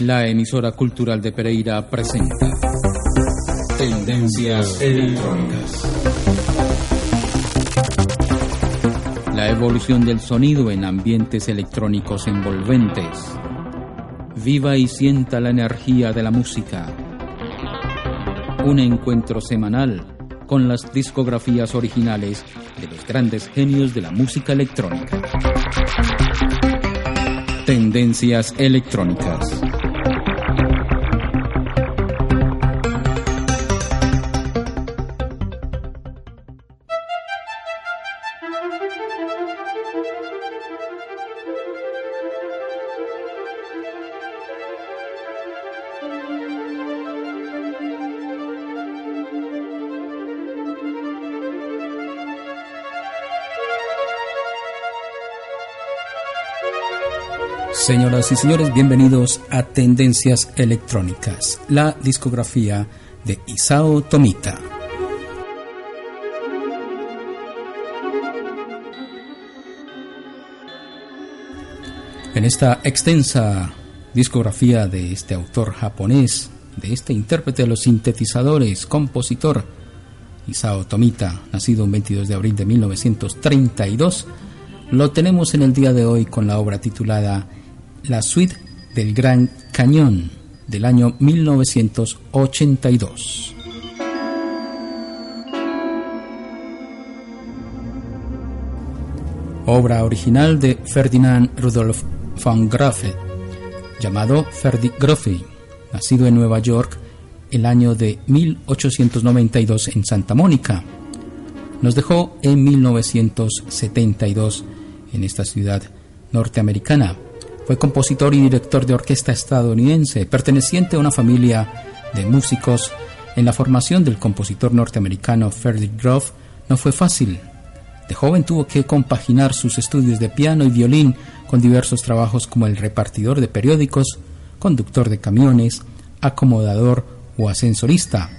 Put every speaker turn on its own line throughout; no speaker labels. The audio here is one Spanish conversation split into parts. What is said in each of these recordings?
La emisora cultural de Pereira presenta Tendencias Electrónicas. La evolución del sonido en ambientes electrónicos envolventes. Viva y sienta la energía de la música. Un encuentro semanal con las discografías originales de los grandes genios de la música electrónica. Tendencias electrónicas. Señoras y señores, bienvenidos a Tendencias Electrónicas, la discografía de Isao Tomita. En esta extensa discografía de este autor japonés, de este intérprete de los sintetizadores, compositor Isao Tomita, nacido el 22 de abril de 1932, lo tenemos en el día de hoy con la obra titulada la suite del Gran Cañón del año 1982. Obra original de Ferdinand Rudolf von Grafe, llamado Ferdi nacido en Nueva York el año de 1892 en Santa Mónica. Nos dejó en 1972 en esta ciudad norteamericana. Fue compositor y director de orquesta estadounidense, perteneciente a una familia de músicos. En la formación del compositor norteamericano Freddie Groff no fue fácil. De joven tuvo que compaginar sus estudios de piano y violín con diversos trabajos como el repartidor de periódicos, conductor de camiones, acomodador o ascensorista.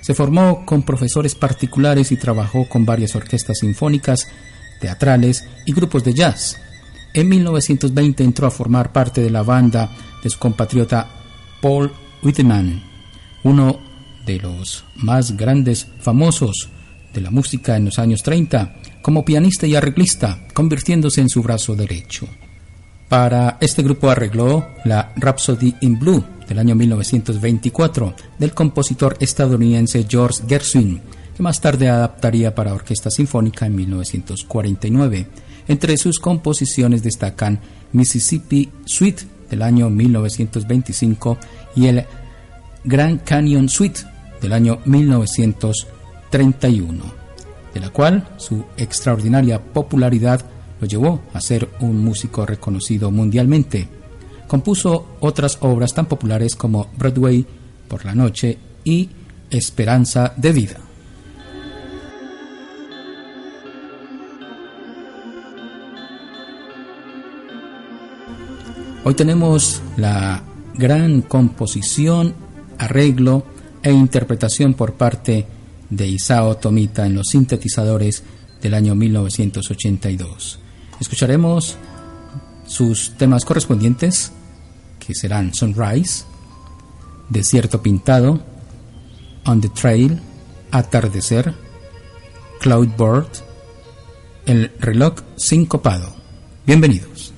Se formó con profesores particulares y trabajó con varias orquestas sinfónicas, teatrales y grupos de jazz. En 1920 entró a formar parte de la banda de su compatriota Paul Whitman, uno de los más grandes famosos de la música en los años 30, como pianista y arreglista, convirtiéndose en su brazo derecho. Para este grupo arregló la Rhapsody in Blue del año 1924 del compositor estadounidense George Gershwin, que más tarde adaptaría para orquesta sinfónica en 1949 entre sus composiciones destacan Mississippi Suite del año 1925 y el Grand Canyon Suite del año 1931, de la cual su extraordinaria popularidad lo llevó a ser un músico reconocido mundialmente. Compuso otras obras tan populares como Broadway por la noche y Esperanza de vida. Hoy tenemos la gran composición, arreglo e interpretación por parte de Isao Tomita en los sintetizadores del año 1982. Escucharemos sus temas correspondientes, que serán Sunrise, Desierto Pintado, On the Trail, Atardecer, Cloudboard, El reloj sincopado. Bienvenidos.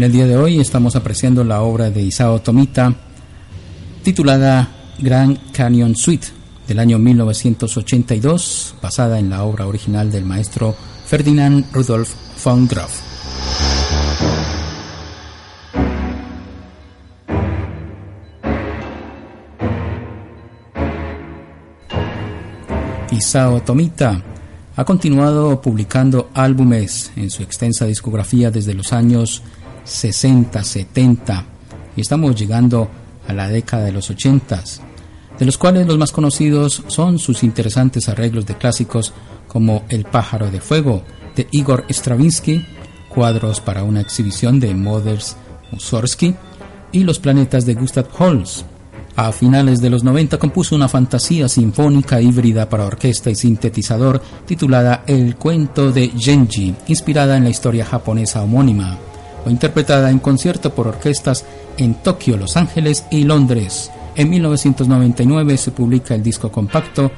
En el día de hoy estamos apreciando la obra de Isao Tomita titulada Grand Canyon Suite del año 1982, basada en la obra original del maestro Ferdinand Rudolf von Graf. Isao Tomita ha continuado publicando álbumes en su extensa discografía desde los años 60, 70 y estamos llegando a la década de los 80, de los cuales los más conocidos son sus interesantes arreglos de clásicos como El pájaro de fuego de Igor Stravinsky, cuadros para una exhibición de Moders Mussorgsky y Los planetas de Gustav Holst. A finales de los 90 compuso una fantasía sinfónica híbrida para orquesta y sintetizador titulada El cuento de Genji, inspirada en la historia japonesa homónima, interpretada en concierto por orquestas en Tokio, Los Ángeles y Londres. En 1999 se publica el disco compacto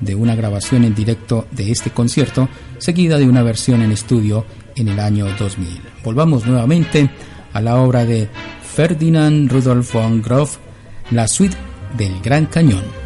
de una grabación en directo de este concierto, seguida de una versión en estudio en el año 2000. Volvamos nuevamente a la obra de Ferdinand Rudolf von Groff, la suite del Gran Cañón.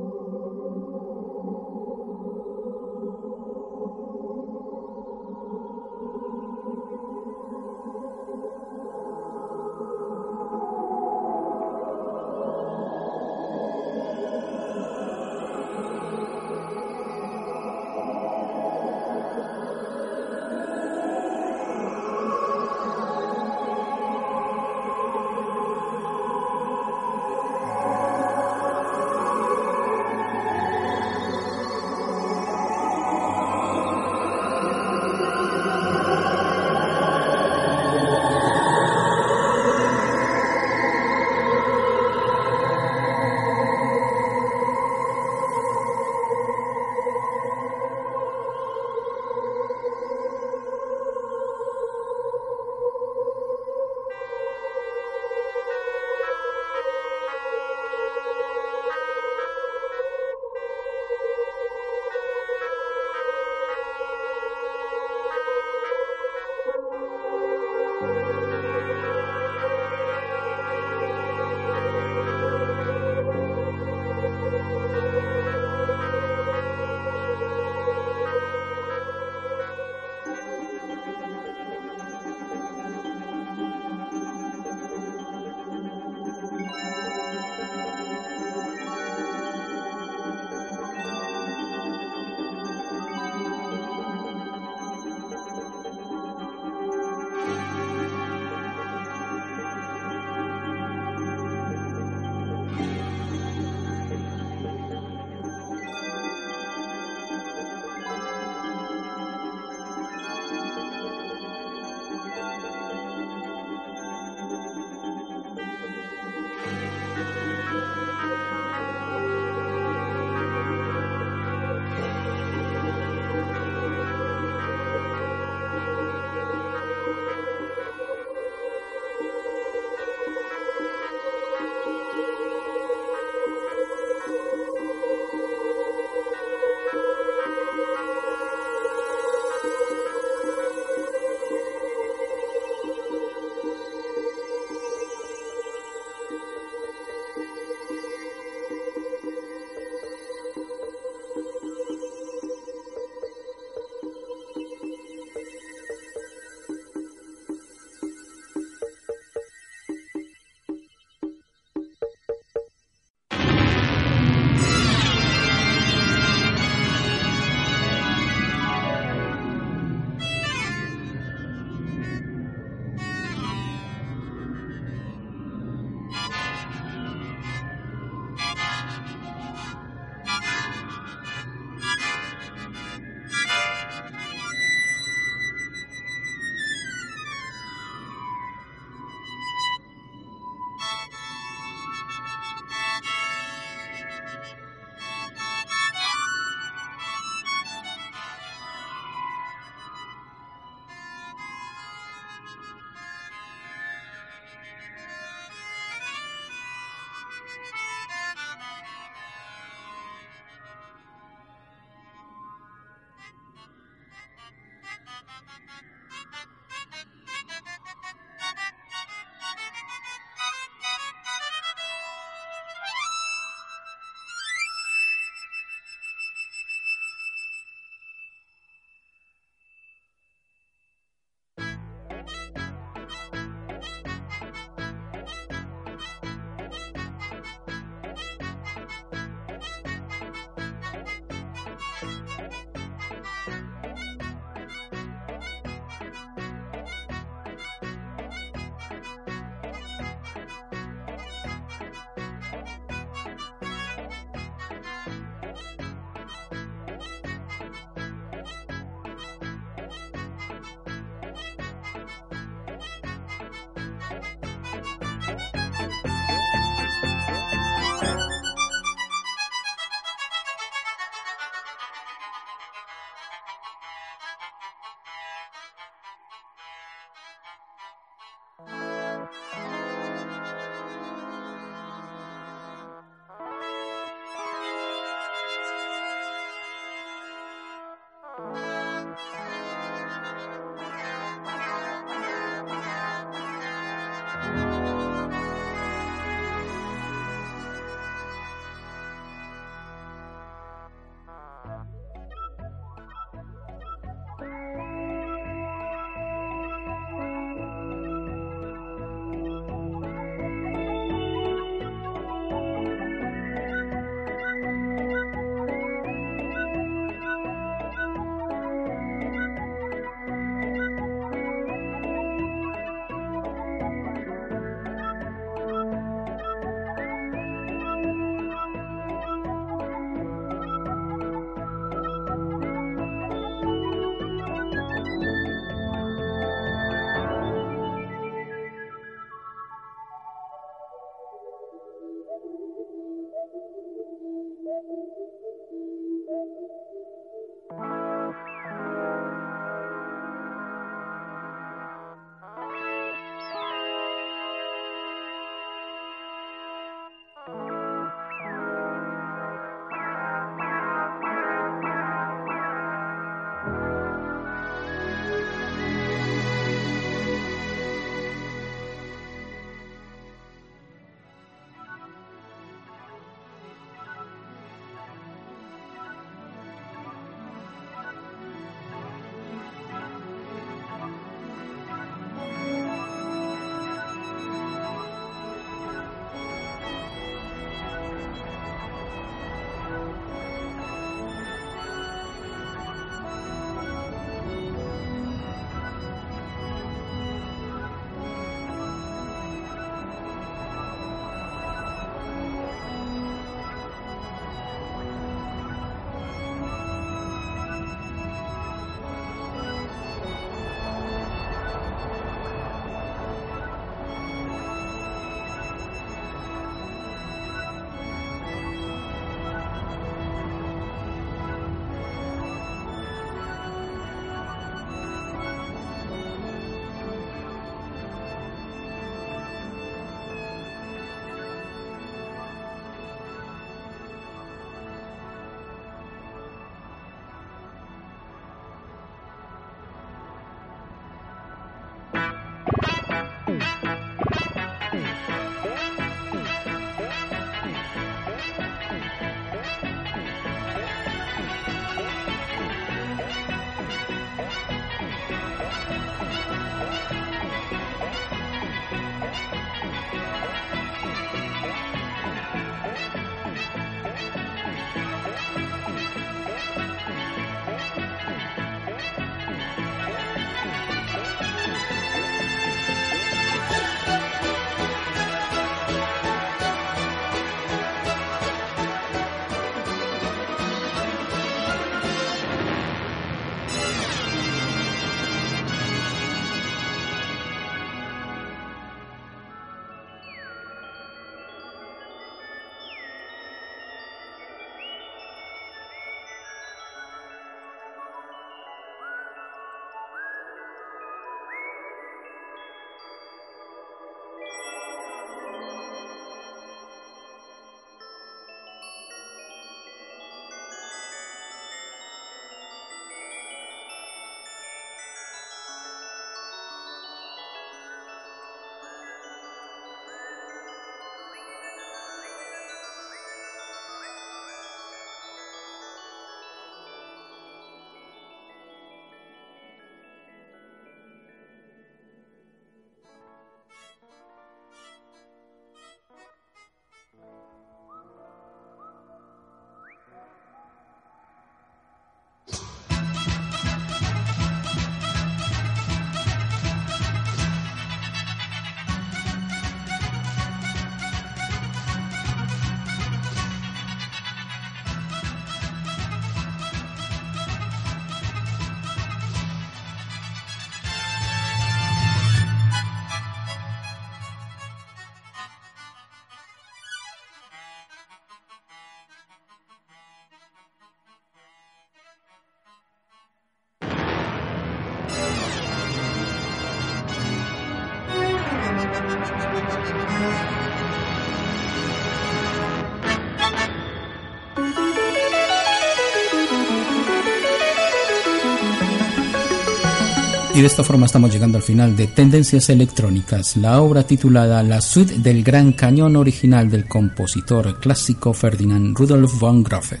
Y de esta forma estamos llegando al final de Tendencias Electrónicas, la obra titulada La Suite del Gran Cañón original del compositor clásico Ferdinand Rudolf von Grafe.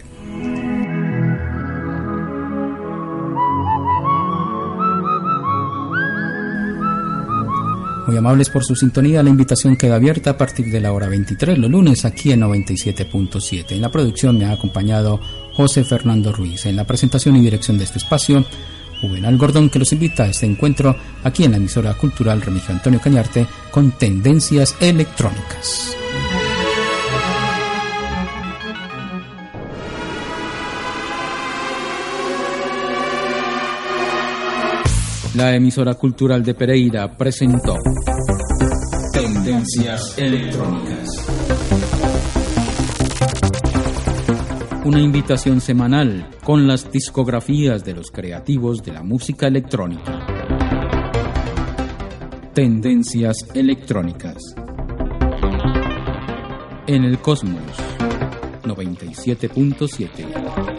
Muy amables por su sintonía, la invitación queda abierta a partir de la hora 23 los lunes aquí en 97.7. En la producción me ha acompañado José Fernando Ruiz. En la presentación y dirección de este espacio, Juvenal Gordón que los invita a este encuentro aquí en la emisora cultural Remigio Antonio Cañarte con tendencias electrónicas. La emisora cultural de Pereira presentó Tendencias electrónicas. Una invitación semanal con las discografías de los creativos de la música electrónica. Tendencias electrónicas. En el Cosmos 97.7.